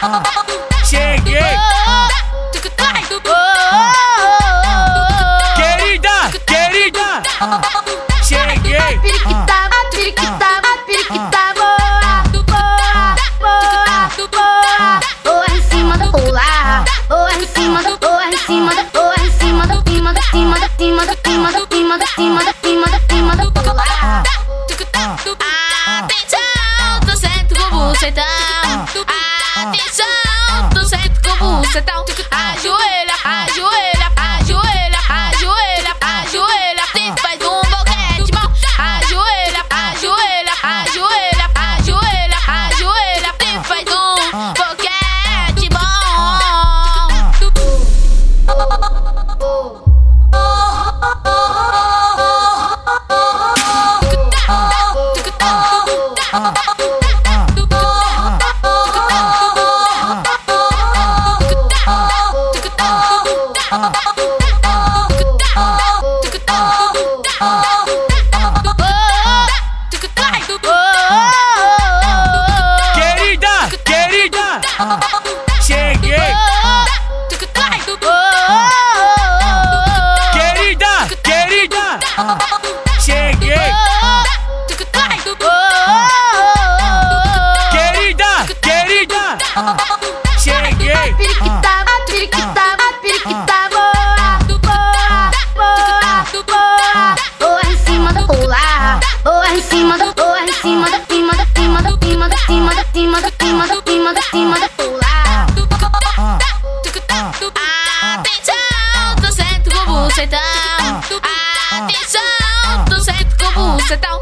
Cheguei. Querida, querida. Cheguei. Periquita, periquita, periquita, boa, boa, boa, boa. Em cima da bola, boa em cima da, boa em cima da, boa em cima da, cima da, cima da, cima da, cima da, cima da, cima da, cima da, cima da bola. Atenção, tô certo com o bucetão. Atenção, tô certo com o bucetão. Ajoelha, ajoelha, ajoelha, ajoelha, ajoelha. Te faz um boquete bom. Ajoelha, ajoelha, ajoelha, ajoelha, ajoelha. Te faz um boquete Querida, querida. Cheguei. Querida, querida. Cheguei. Querida, querida. Do cima, do cima do pular. Atenção, tô certo com o bucetão. Ah, ah, ah, Atenção, tô certo com o bucetão.